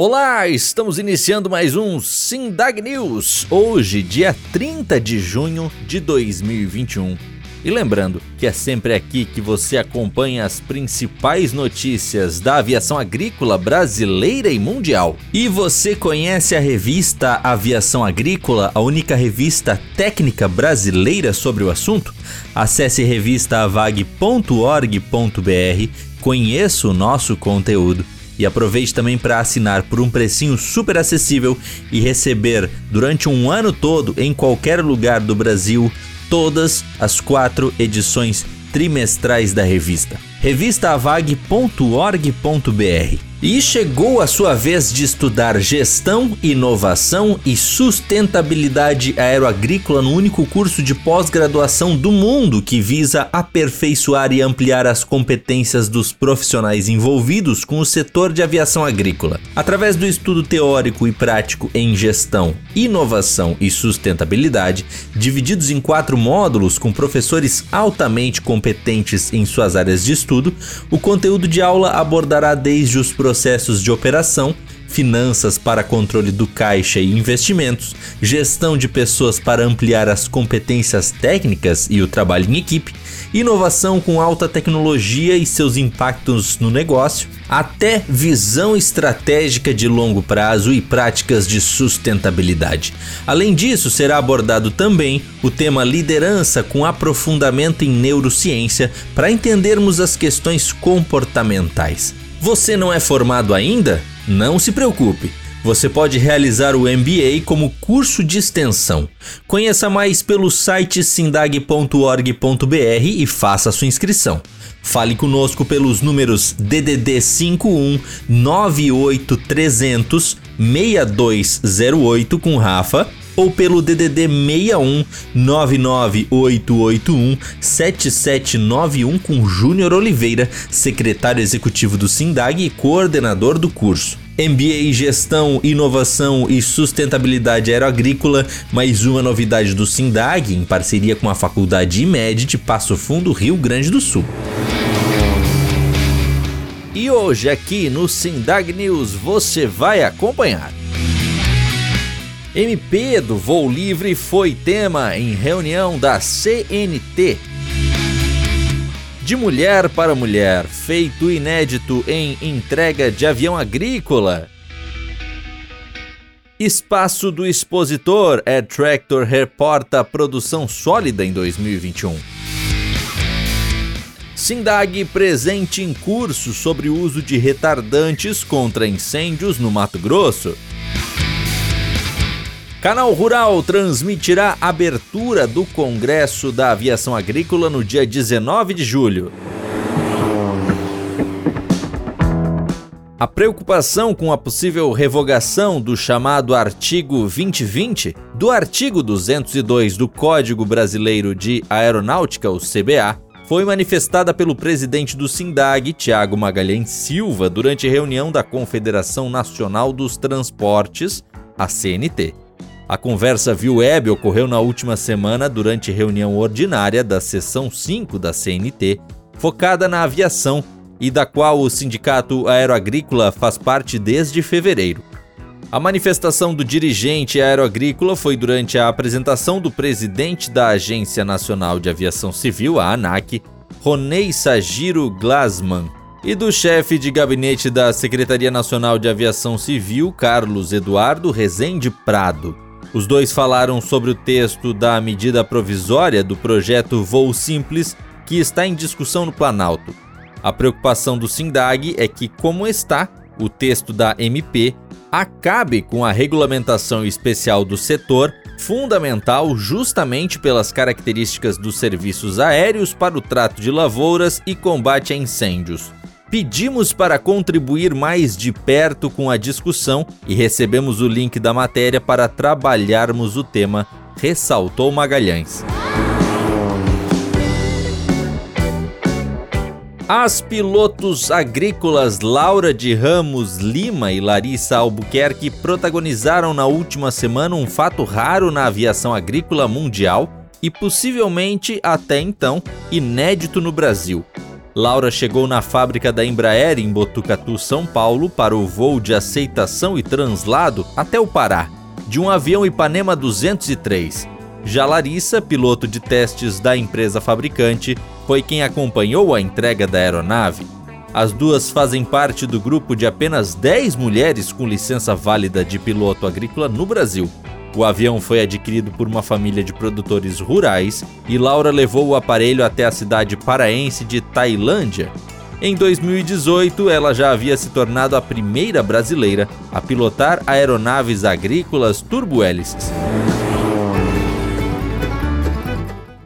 Olá, estamos iniciando mais um Sindag News, hoje, dia 30 de junho de 2021. E lembrando que é sempre aqui que você acompanha as principais notícias da aviação agrícola brasileira e mundial. E você conhece a revista Aviação Agrícola, a única revista técnica brasileira sobre o assunto? Acesse revistaavag.org.br, conheça o nosso conteúdo e aproveite também para assinar por um precinho super acessível e receber durante um ano todo em qualquer lugar do Brasil todas as quatro edições trimestrais da revista. revistaavag.org.br e chegou a sua vez de estudar gestão, inovação e sustentabilidade aeroagrícola no único curso de pós-graduação do mundo que visa aperfeiçoar e ampliar as competências dos profissionais envolvidos com o setor de aviação agrícola. Através do estudo teórico e prático em gestão, inovação e sustentabilidade, divididos em quatro módulos com professores altamente competentes em suas áreas de estudo, o conteúdo de aula abordará desde os processos de operação, finanças para controle do caixa e investimentos, gestão de pessoas para ampliar as competências técnicas e o trabalho em equipe, inovação com alta tecnologia e seus impactos no negócio, até visão estratégica de longo prazo e práticas de sustentabilidade. Além disso, será abordado também o tema liderança com aprofundamento em neurociência para entendermos as questões comportamentais. Você não é formado ainda? Não se preocupe. Você pode realizar o MBA como curso de extensão. Conheça mais pelo site sindag.org.br e faça sua inscrição. Fale conosco pelos números DDD 51 98300 6208 com Rafa ou pelo DDD 61 99881 7791 com Júnior Oliveira, secretário executivo do SINDAG e coordenador do curso. MBA em Gestão, Inovação e Sustentabilidade Aeroagrícola, mais uma novidade do SINDAG, em parceria com a Faculdade IMED de Passo Fundo, Rio Grande do Sul. E hoje aqui no SINDAG News você vai acompanhar. MP do voo livre foi tema em reunião da CNT. De mulher para mulher, feito inédito em entrega de avião agrícola. Espaço do Expositor Air Tractor reporta produção sólida em 2021. Sindag presente em curso sobre o uso de retardantes contra incêndios no Mato Grosso. Canal Rural transmitirá abertura do Congresso da Aviação Agrícola no dia 19 de julho. A preocupação com a possível revogação do chamado artigo 2020 do artigo 202 do Código Brasileiro de Aeronáutica, o CBA, foi manifestada pelo presidente do SINDAG, Tiago Magalhães Silva, durante reunião da Confederação Nacional dos Transportes, a CNT. A conversa via web ocorreu na última semana durante reunião ordinária da seção 5 da CNT, focada na aviação e da qual o Sindicato Aeroagrícola faz parte desde fevereiro. A manifestação do dirigente aeroagrícola foi durante a apresentação do presidente da Agência Nacional de Aviação Civil, a ANAC, Ronei Sagiro Glasman, e do chefe de gabinete da Secretaria Nacional de Aviação Civil, Carlos Eduardo Rezende Prado. Os dois falaram sobre o texto da medida provisória do projeto Voo Simples que está em discussão no Planalto. A preocupação do SINDAG é que, como está, o texto da MP acabe com a regulamentação especial do setor, fundamental justamente pelas características dos serviços aéreos para o trato de lavouras e combate a incêndios. Pedimos para contribuir mais de perto com a discussão e recebemos o link da matéria para trabalharmos o tema, ressaltou Magalhães. As pilotos agrícolas Laura de Ramos Lima e Larissa Albuquerque protagonizaram na última semana um fato raro na aviação agrícola mundial e possivelmente até então inédito no Brasil. Laura chegou na fábrica da Embraer em Botucatu, São Paulo, para o voo de aceitação e translado até o Pará, de um avião Ipanema 203. Já Larissa, piloto de testes da empresa fabricante, foi quem acompanhou a entrega da aeronave. As duas fazem parte do grupo de apenas 10 mulheres com licença válida de piloto agrícola no Brasil. O avião foi adquirido por uma família de produtores rurais e Laura levou o aparelho até a cidade paraense de Tailândia. Em 2018, ela já havia se tornado a primeira brasileira a pilotar aeronaves agrícolas turbohélices.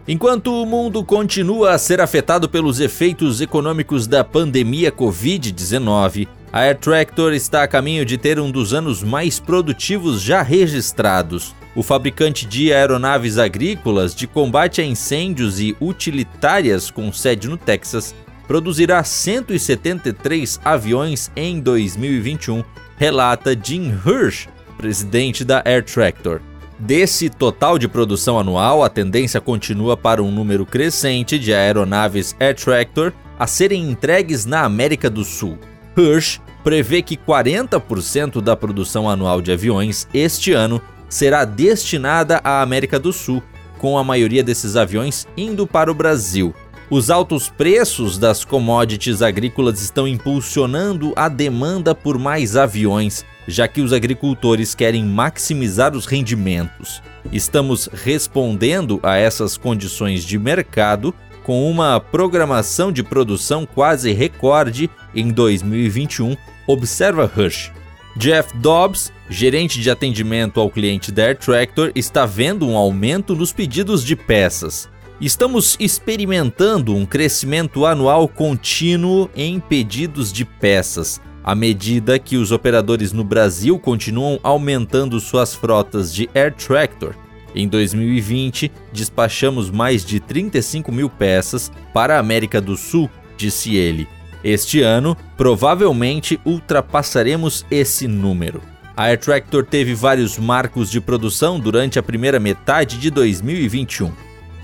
Enquanto o mundo continua a ser afetado pelos efeitos econômicos da pandemia Covid-19, a Air Tractor está a caminho de ter um dos anos mais produtivos já registrados. O fabricante de aeronaves agrícolas de combate a incêndios e utilitárias com sede no Texas produzirá 173 aviões em 2021, relata Jim Hirsch, presidente da Air Tractor. Desse total de produção anual, a tendência continua para um número crescente de aeronaves Air Tractor a serem entregues na América do Sul. Hirsch prevê que 40% da produção anual de aviões este ano será destinada à América do Sul, com a maioria desses aviões indo para o Brasil. Os altos preços das commodities agrícolas estão impulsionando a demanda por mais aviões, já que os agricultores querem maximizar os rendimentos. Estamos respondendo a essas condições de mercado com uma programação de produção quase recorde em 2021, observa Rush. Jeff Dobbs, gerente de atendimento ao cliente da Air Tractor, está vendo um aumento nos pedidos de peças. Estamos experimentando um crescimento anual contínuo em pedidos de peças, à medida que os operadores no Brasil continuam aumentando suas frotas de Air Tractor. Em 2020, despachamos mais de 35 mil peças para a América do Sul, disse ele. Este ano, provavelmente ultrapassaremos esse número. A Air Tractor teve vários marcos de produção durante a primeira metade de 2021.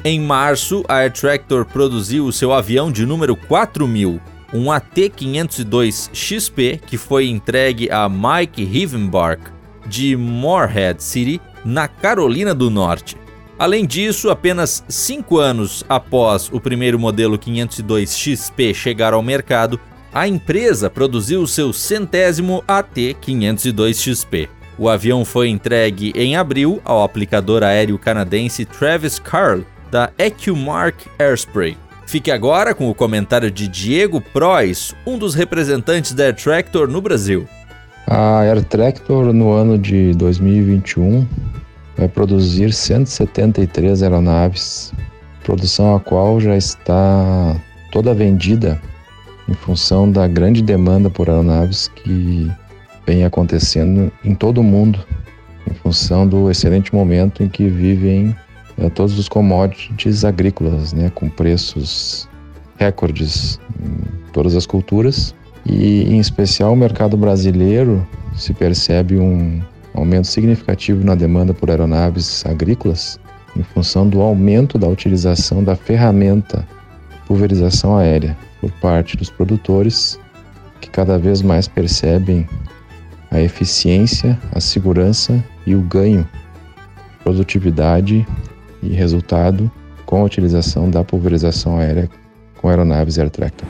Em março, a Air Tractor produziu o seu avião de número 4000, um AT-502 XP que foi entregue a Mike Rivenbark de Morehead City, na Carolina do Norte. Além disso, apenas cinco anos após o primeiro modelo 502 XP chegar ao mercado, a empresa produziu seu centésimo AT-502 XP. O avião foi entregue em abril ao aplicador aéreo canadense Travis Carl, da EcuMark Airspray. Fique agora com o comentário de Diego Prois, um dos representantes da Air Tractor no Brasil. A Air Tractor no ano de 2021 vai produzir 173 aeronaves, produção a qual já está toda vendida em função da grande demanda por aeronaves que vem acontecendo em todo o mundo, em função do excelente momento em que vivem é, todos os commodities agrícolas, né, com preços recordes em todas as culturas. E, em especial, o mercado brasileiro se percebe um aumento significativo na demanda por aeronaves agrícolas em função do aumento da utilização da ferramenta pulverização aérea por parte dos produtores, que cada vez mais percebem a eficiência, a segurança e o ganho de produtividade e resultado com a utilização da pulverização aérea com aeronaves Air Tractor.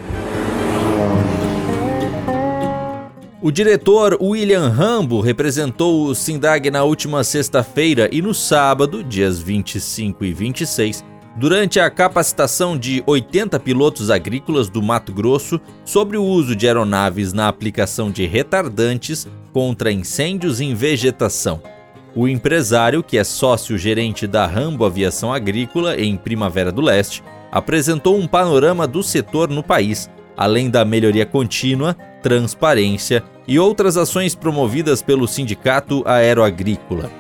O diretor William Rambo representou o Sindag na última sexta-feira e no sábado, dias 25 e 26, durante a capacitação de 80 pilotos agrícolas do Mato Grosso sobre o uso de aeronaves na aplicação de retardantes contra incêndios em vegetação. O empresário, que é sócio-gerente da Rambo Aviação Agrícola em Primavera do Leste, apresentou um panorama do setor no país, além da melhoria contínua, transparência e outras ações promovidas pelo Sindicato Aeroagrícola.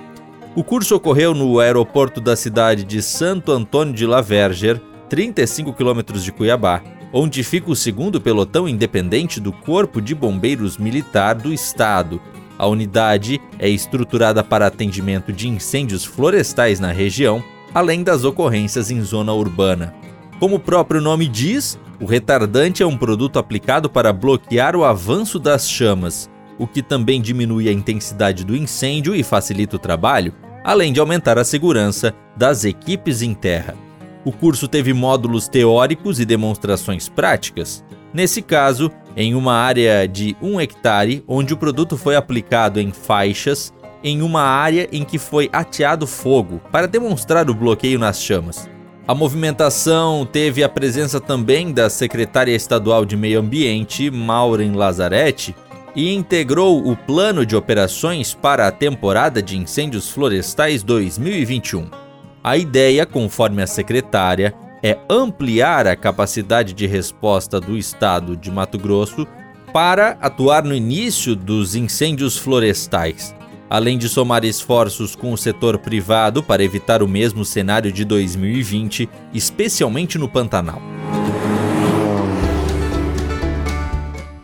O curso ocorreu no aeroporto da cidade de Santo Antônio de La Verger, 35 quilômetros de Cuiabá, onde fica o segundo pelotão independente do Corpo de Bombeiros Militar do Estado, a unidade é estruturada para atendimento de incêndios florestais na região, além das ocorrências em zona urbana. Como o próprio nome diz, O retardante é um produto aplicado para bloquear o avanço das chamas, o que também diminui a intensidade do incêndio e facilita o trabalho, além de aumentar a segurança das equipes em terra. O curso teve módulos teóricos e demonstrações práticas. Nesse caso, em uma área de 1 hectare, onde o produto foi aplicado em faixas, em uma área em que foi ateado fogo, para demonstrar o bloqueio nas chamas. A movimentação teve a presença também da secretária estadual de Meio Ambiente, Maureen Lazzaretti, e integrou o plano de operações para a temporada de incêndios florestais 2021. A ideia, conforme a secretária, é ampliar a capacidade de resposta do estado de Mato Grosso para atuar no início dos incêndios florestais, além de somar esforços com o setor privado para evitar o mesmo cenário de 2020, especialmente no Pantanal.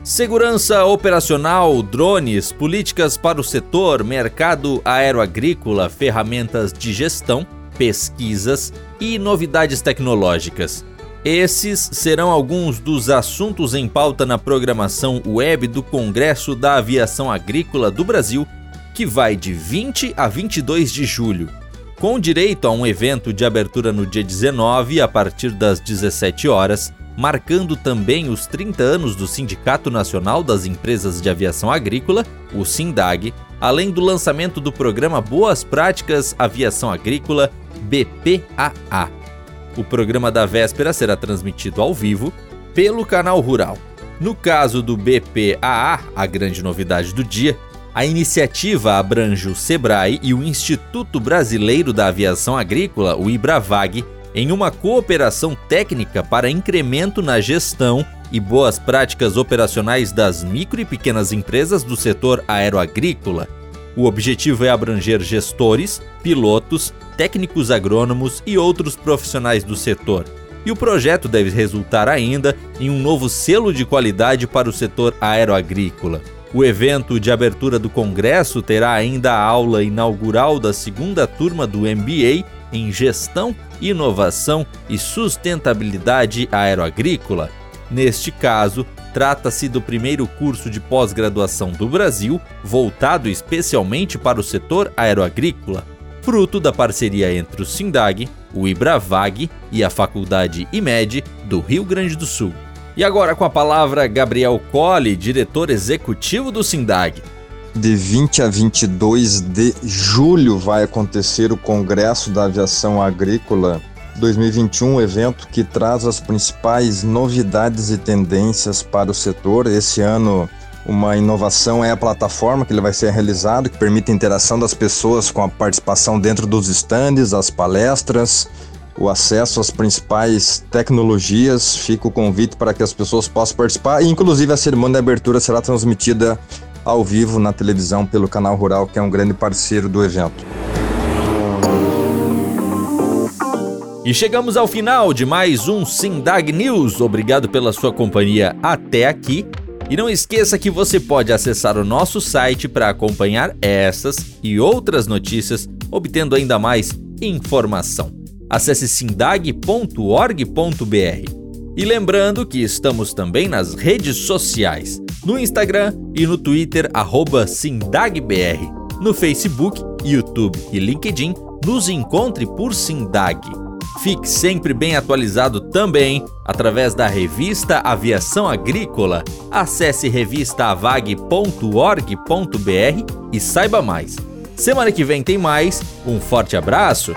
Segurança operacional, drones, políticas para o setor, mercado aeroagrícola, ferramentas de gestão pesquisas e novidades tecnológicas. Esses serão alguns dos assuntos em pauta na programação web do Congresso da Aviação Agrícola do Brasil, que vai de 20 a 22 de julho, com direito a um evento de abertura no dia 19 a partir das 17 horas, marcando também os 30 anos do Sindicato Nacional das Empresas de Aviação Agrícola, o SINDAG, além do lançamento do programa Boas Práticas Aviação Agrícola BPAA. O programa da véspera será transmitido ao vivo pelo canal Rural. No caso do BPAA, a grande novidade do dia, a iniciativa abrange o SEBRAE e o Instituto Brasileiro da Aviação Agrícola, o IBRAVAG, em uma cooperação técnica para incremento na gestão e boas práticas operacionais das micro e pequenas empresas do setor aeroagrícola. O objetivo é abranger gestores, pilotos, técnicos agrônomos e outros profissionais do setor. E o projeto deve resultar ainda em um novo selo de qualidade para o setor aeroagrícola. O evento de abertura do congresso terá ainda a aula inaugural da segunda turma do MBA em Gestão, Inovação e Sustentabilidade Aeroagrícola. Neste caso, trata-se do primeiro curso de pós-graduação do Brasil voltado especialmente para o setor aeroagrícola fruto da parceria entre o SINDAG, o IBRAVAG e a Faculdade IMED do Rio Grande do Sul. E agora com a palavra Gabriel Colli, diretor executivo do SINDAG. De 20 a 22 de julho vai acontecer o Congresso da Aviação Agrícola 2021, evento que traz as principais novidades e tendências para o setor. Esse ano uma inovação é a plataforma que ele vai ser realizado, que permite a interação das pessoas com a participação dentro dos estandes, as palestras, o acesso às principais tecnologias. Fica o convite para que as pessoas possam participar. E, inclusive, a cerimônia de abertura será transmitida ao vivo na televisão pelo Canal Rural, que é um grande parceiro do evento. E chegamos ao final de mais um Sindag News. Obrigado pela sua companhia até aqui. E não esqueça que você pode acessar o nosso site para acompanhar essas e outras notícias, obtendo ainda mais informação. Acesse sindag.org.br. E lembrando que estamos também nas redes sociais, no Instagram e no Twitter, SindagBR. No Facebook, YouTube e LinkedIn, nos encontre por Sindag. Fique sempre bem atualizado também através da revista Aviação Agrícola. Acesse revistaavag.org.br e saiba mais. Semana que vem tem mais. Um forte abraço